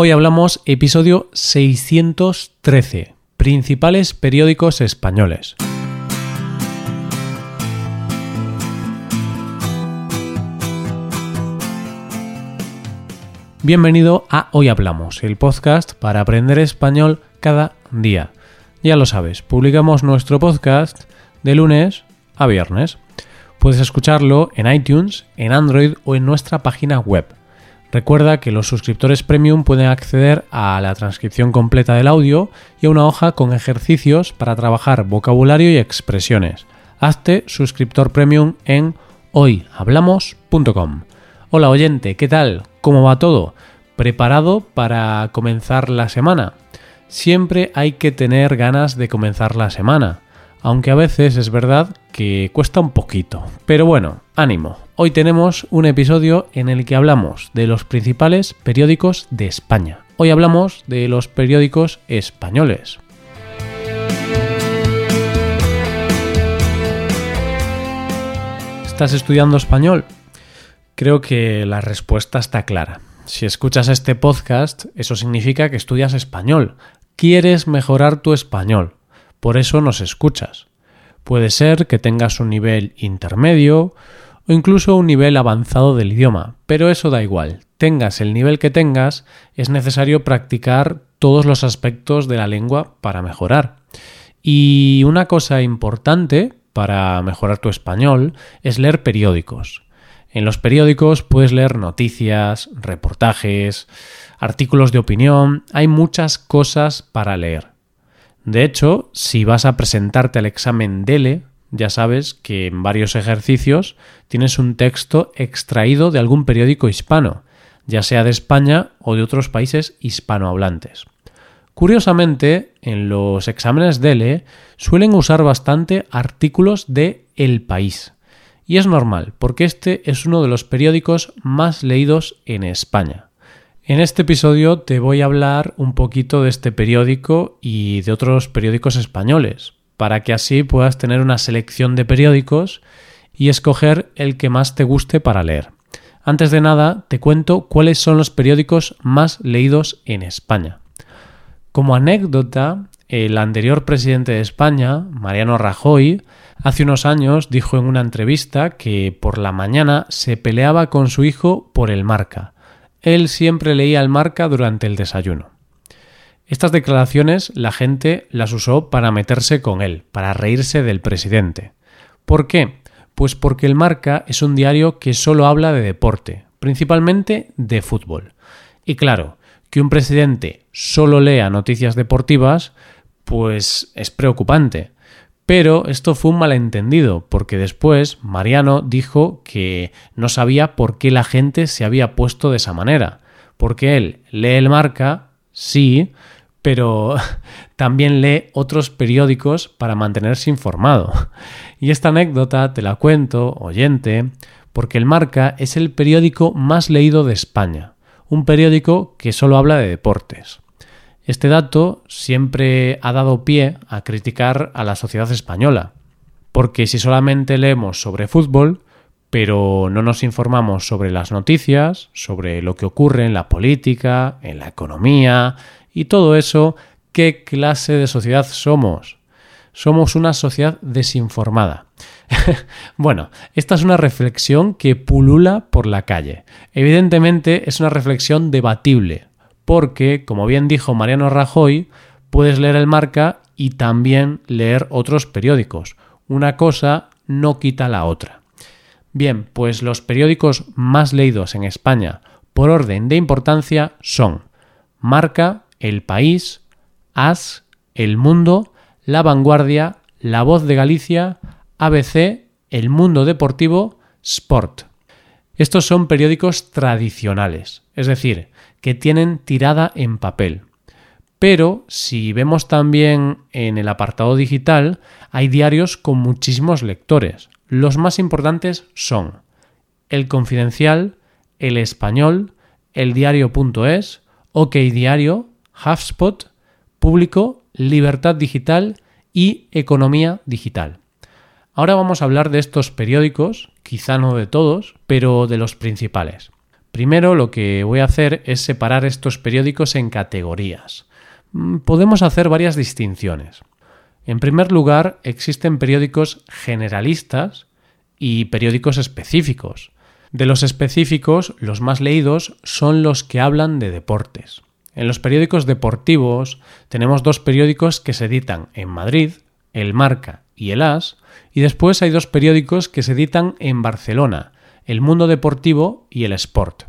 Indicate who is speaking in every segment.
Speaker 1: Hoy hablamos episodio 613, principales periódicos españoles. Bienvenido a Hoy Hablamos, el podcast para aprender español cada día. Ya lo sabes, publicamos nuestro podcast de lunes a viernes. Puedes escucharlo en iTunes, en Android o en nuestra página web. Recuerda que los suscriptores premium pueden acceder a la transcripción completa del audio y a una hoja con ejercicios para trabajar vocabulario y expresiones. Hazte suscriptor premium en hoyhablamos.com. Hola oyente, ¿qué tal? ¿Cómo va todo? ¿Preparado para comenzar la semana? Siempre hay que tener ganas de comenzar la semana aunque a veces es verdad que cuesta un poquito. Pero bueno, ánimo. Hoy tenemos un episodio en el que hablamos de los principales periódicos de España. Hoy hablamos de los periódicos españoles. ¿Estás estudiando español? Creo que la respuesta está clara. Si escuchas este podcast, eso significa que estudias español. Quieres mejorar tu español por eso nos escuchas. Puede ser que tengas un nivel intermedio o incluso un nivel avanzado del idioma, pero eso da igual. Tengas el nivel que tengas, es necesario practicar todos los aspectos de la lengua para mejorar. Y una cosa importante para mejorar tu español es leer periódicos. En los periódicos puedes leer noticias, reportajes, artículos de opinión, hay muchas cosas para leer. De hecho, si vas a presentarte al examen DELE, ya sabes que en varios ejercicios tienes un texto extraído de algún periódico hispano, ya sea de España o de otros países hispanohablantes. Curiosamente, en los exámenes DELE suelen usar bastante artículos de El País. Y es normal, porque este es uno de los periódicos más leídos en España. En este episodio te voy a hablar un poquito de este periódico y de otros periódicos españoles, para que así puedas tener una selección de periódicos y escoger el que más te guste para leer. Antes de nada, te cuento cuáles son los periódicos más leídos en España. Como anécdota, el anterior presidente de España, Mariano Rajoy, hace unos años dijo en una entrevista que por la mañana se peleaba con su hijo por el marca él siempre leía el marca durante el desayuno. Estas declaraciones la gente las usó para meterse con él, para reírse del presidente. ¿Por qué? Pues porque el marca es un diario que solo habla de deporte, principalmente de fútbol. Y claro, que un presidente solo lea noticias deportivas, pues es preocupante. Pero esto fue un malentendido, porque después Mariano dijo que no sabía por qué la gente se había puesto de esa manera. Porque él lee el marca, sí, pero también lee otros periódicos para mantenerse informado. Y esta anécdota te la cuento, oyente, porque el marca es el periódico más leído de España, un periódico que solo habla de deportes. Este dato siempre ha dado pie a criticar a la sociedad española, porque si solamente leemos sobre fútbol, pero no nos informamos sobre las noticias, sobre lo que ocurre en la política, en la economía y todo eso, ¿qué clase de sociedad somos? Somos una sociedad desinformada. bueno, esta es una reflexión que pulula por la calle. Evidentemente es una reflexión debatible, porque, como bien dijo Mariano Rajoy, puedes leer el marca y también leer otros periódicos. Una cosa no quita la otra. Bien, pues los periódicos más leídos en España por orden de importancia son Marca, El País, As, El Mundo, La Vanguardia, La Voz de Galicia, ABC, El Mundo Deportivo, Sport. Estos son periódicos tradicionales, es decir, que tienen tirada en papel. Pero si vemos también en el apartado digital, hay diarios con muchísimos lectores. Los más importantes son El Confidencial, El Español, El Diario.es, OK Diario, HubSpot, Público, Libertad Digital y Economía Digital. Ahora vamos a hablar de estos periódicos, quizá no de todos, pero de los principales. Primero lo que voy a hacer es separar estos periódicos en categorías. Mm, podemos hacer varias distinciones. En primer lugar, existen periódicos generalistas y periódicos específicos. De los específicos, los más leídos son los que hablan de deportes. En los periódicos deportivos tenemos dos periódicos que se editan en Madrid, el Marca y el As, y después hay dos periódicos que se editan en Barcelona, el Mundo Deportivo y el Sport.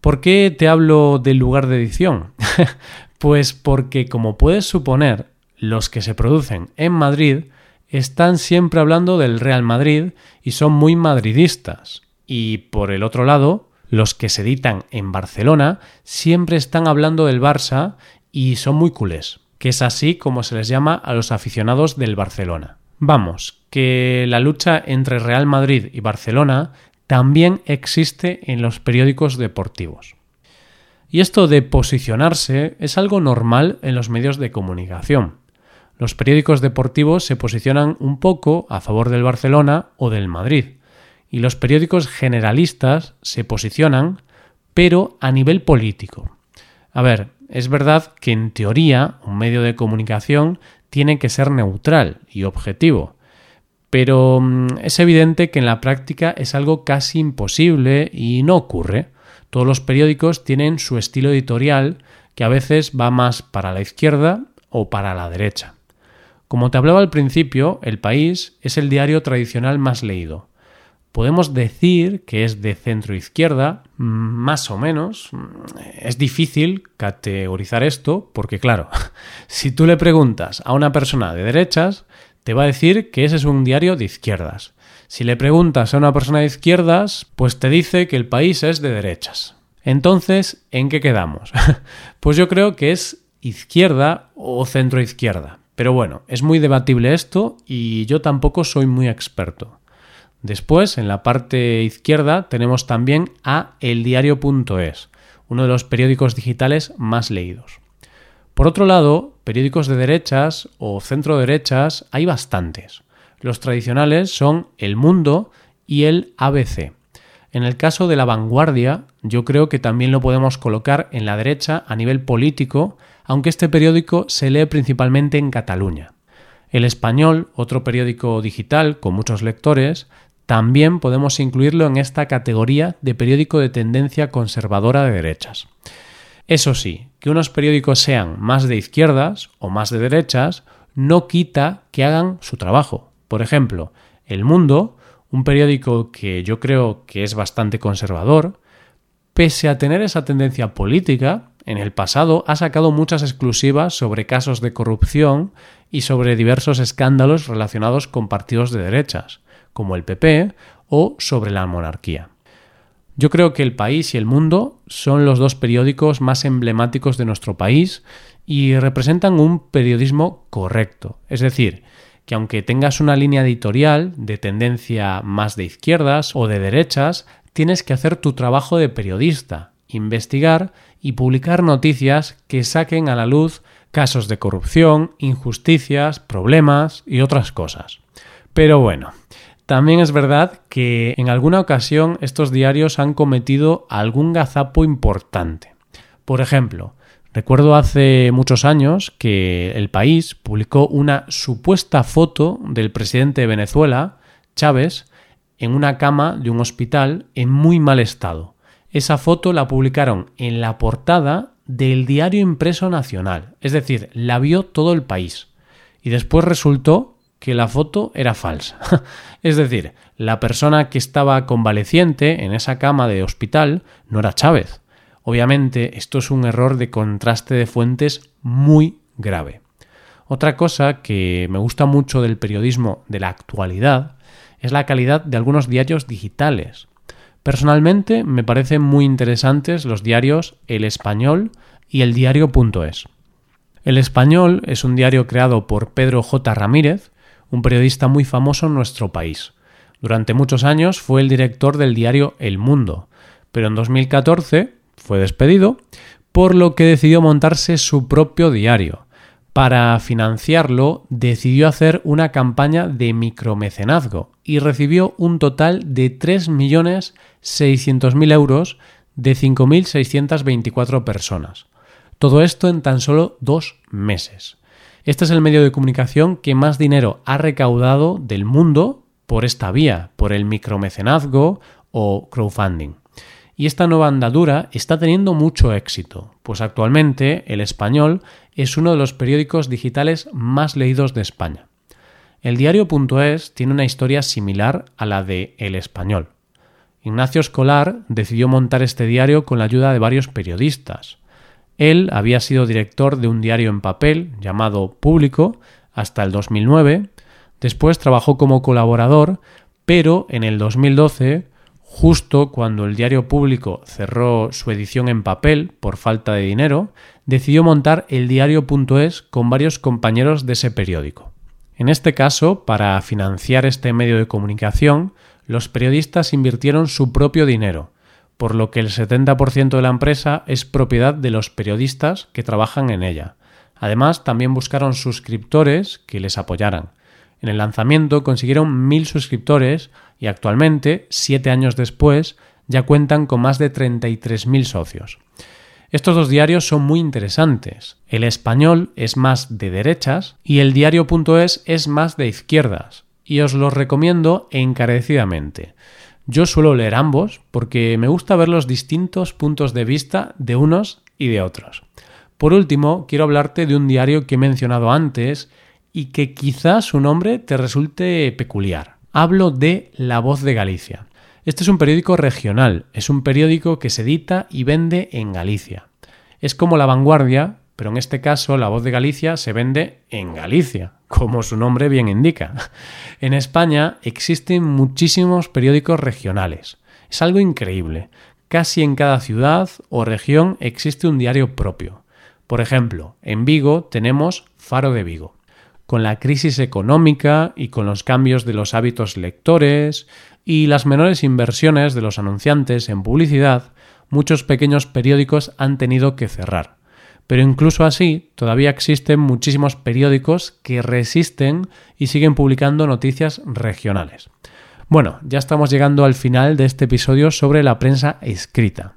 Speaker 1: ¿Por qué te hablo del lugar de edición? pues porque, como puedes suponer, los que se producen en Madrid están siempre hablando del Real Madrid y son muy madridistas. Y por el otro lado, los que se editan en Barcelona siempre están hablando del Barça y son muy culés, que es así como se les llama a los aficionados del Barcelona. Vamos, que la lucha entre Real Madrid y Barcelona también existe en los periódicos deportivos. Y esto de posicionarse es algo normal en los medios de comunicación. Los periódicos deportivos se posicionan un poco a favor del Barcelona o del Madrid, y los periódicos generalistas se posicionan, pero a nivel político. A ver, es verdad que en teoría un medio de comunicación tiene que ser neutral y objetivo, pero mm, es evidente que en la práctica es algo casi imposible y no ocurre. Todos los periódicos tienen su estilo editorial que a veces va más para la izquierda o para la derecha. Como te hablaba al principio, El País es el diario tradicional más leído. Podemos decir que es de centro izquierda, mm, más o menos. Mm, es difícil categorizar esto porque, claro, si tú le preguntas a una persona de derechas, te va a decir que ese es un diario de izquierdas. Si le preguntas a una persona de izquierdas, pues te dice que el país es de derechas. Entonces, ¿en qué quedamos? pues yo creo que es izquierda o centro izquierda. Pero bueno, es muy debatible esto y yo tampoco soy muy experto. Después, en la parte izquierda, tenemos también a eldiario.es, uno de los periódicos digitales más leídos. Por otro lado, periódicos de derechas o centro derechas hay bastantes. Los tradicionales son El Mundo y el ABC. En el caso de La Vanguardia, yo creo que también lo podemos colocar en la derecha a nivel político, aunque este periódico se lee principalmente en Cataluña. El Español, otro periódico digital con muchos lectores, también podemos incluirlo en esta categoría de periódico de tendencia conservadora de derechas. Eso sí, que unos periódicos sean más de izquierdas o más de derechas no quita que hagan su trabajo. Por ejemplo, El Mundo, un periódico que yo creo que es bastante conservador, pese a tener esa tendencia política, en el pasado ha sacado muchas exclusivas sobre casos de corrupción y sobre diversos escándalos relacionados con partidos de derechas, como el PP o sobre la monarquía. Yo creo que El País y El Mundo son los dos periódicos más emblemáticos de nuestro país y representan un periodismo correcto. Es decir, que aunque tengas una línea editorial de tendencia más de izquierdas o de derechas, tienes que hacer tu trabajo de periodista, investigar y publicar noticias que saquen a la luz casos de corrupción, injusticias, problemas y otras cosas. Pero bueno, también es verdad que en alguna ocasión estos diarios han cometido algún gazapo importante. Por ejemplo, recuerdo hace muchos años que El País publicó una supuesta foto del presidente de Venezuela, Chávez, en una cama de un hospital en muy mal estado. Esa foto la publicaron en la portada del diario impreso nacional, es decir, la vio todo el país. Y después resultó que la foto era falsa. es decir, la persona que estaba convaleciente en esa cama de hospital no era Chávez. Obviamente esto es un error de contraste de fuentes muy grave. Otra cosa que me gusta mucho del periodismo de la actualidad es la calidad de algunos diarios digitales. Personalmente me parecen muy interesantes los diarios El Español y el diario.es. El Español es un diario creado por Pedro J. Ramírez, un periodista muy famoso en nuestro país. Durante muchos años fue el director del diario El Mundo, pero en 2014 fue despedido, por lo que decidió montarse su propio diario. Para financiarlo decidió hacer una campaña de micromecenazgo y recibió un total de 3.600.000 euros de 5.624 personas. Todo esto en tan solo dos meses. Este es el medio de comunicación que más dinero ha recaudado del mundo por esta vía, por el micromecenazgo o crowdfunding. Y esta nueva andadura está teniendo mucho éxito, pues actualmente El Español es uno de los periódicos digitales más leídos de España. El diario.es tiene una historia similar a la de El Español. Ignacio Escolar decidió montar este diario con la ayuda de varios periodistas. Él había sido director de un diario en papel llamado Público hasta el 2009, después trabajó como colaborador, pero en el 2012, justo cuando el diario Público cerró su edición en papel por falta de dinero, decidió montar el diario.es con varios compañeros de ese periódico. En este caso, para financiar este medio de comunicación, los periodistas invirtieron su propio dinero, por lo que el 70% de la empresa es propiedad de los periodistas que trabajan en ella. Además, también buscaron suscriptores que les apoyaran. En el lanzamiento consiguieron mil suscriptores y actualmente, siete años después, ya cuentan con más de 33.000 socios. Estos dos diarios son muy interesantes. El español es más de derechas y el diario.es es más de izquierdas y os los recomiendo encarecidamente. Yo suelo leer ambos porque me gusta ver los distintos puntos de vista de unos y de otros. Por último, quiero hablarte de un diario que he mencionado antes y que quizás su nombre te resulte peculiar. Hablo de La Voz de Galicia. Este es un periódico regional, es un periódico que se edita y vende en Galicia. Es como La Vanguardia, pero en este caso La Voz de Galicia se vende en Galicia, como su nombre bien indica. En España existen muchísimos periódicos regionales. Es algo increíble. Casi en cada ciudad o región existe un diario propio. Por ejemplo, en Vigo tenemos Faro de Vigo. Con la crisis económica y con los cambios de los hábitos lectores y las menores inversiones de los anunciantes en publicidad, muchos pequeños periódicos han tenido que cerrar. Pero incluso así, todavía existen muchísimos periódicos que resisten y siguen publicando noticias regionales. Bueno, ya estamos llegando al final de este episodio sobre la prensa escrita.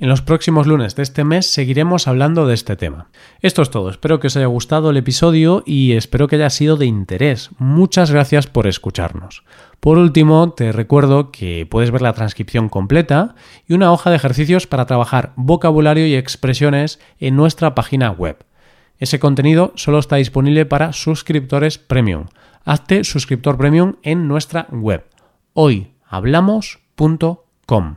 Speaker 1: En los próximos lunes de este mes seguiremos hablando de este tema. Esto es todo, espero que os haya gustado el episodio y espero que haya sido de interés. Muchas gracias por escucharnos. Por último, te recuerdo que puedes ver la transcripción completa y una hoja de ejercicios para trabajar vocabulario y expresiones en nuestra página web. Ese contenido solo está disponible para suscriptores premium. Hazte suscriptor premium en nuestra web hoyhablamos.com.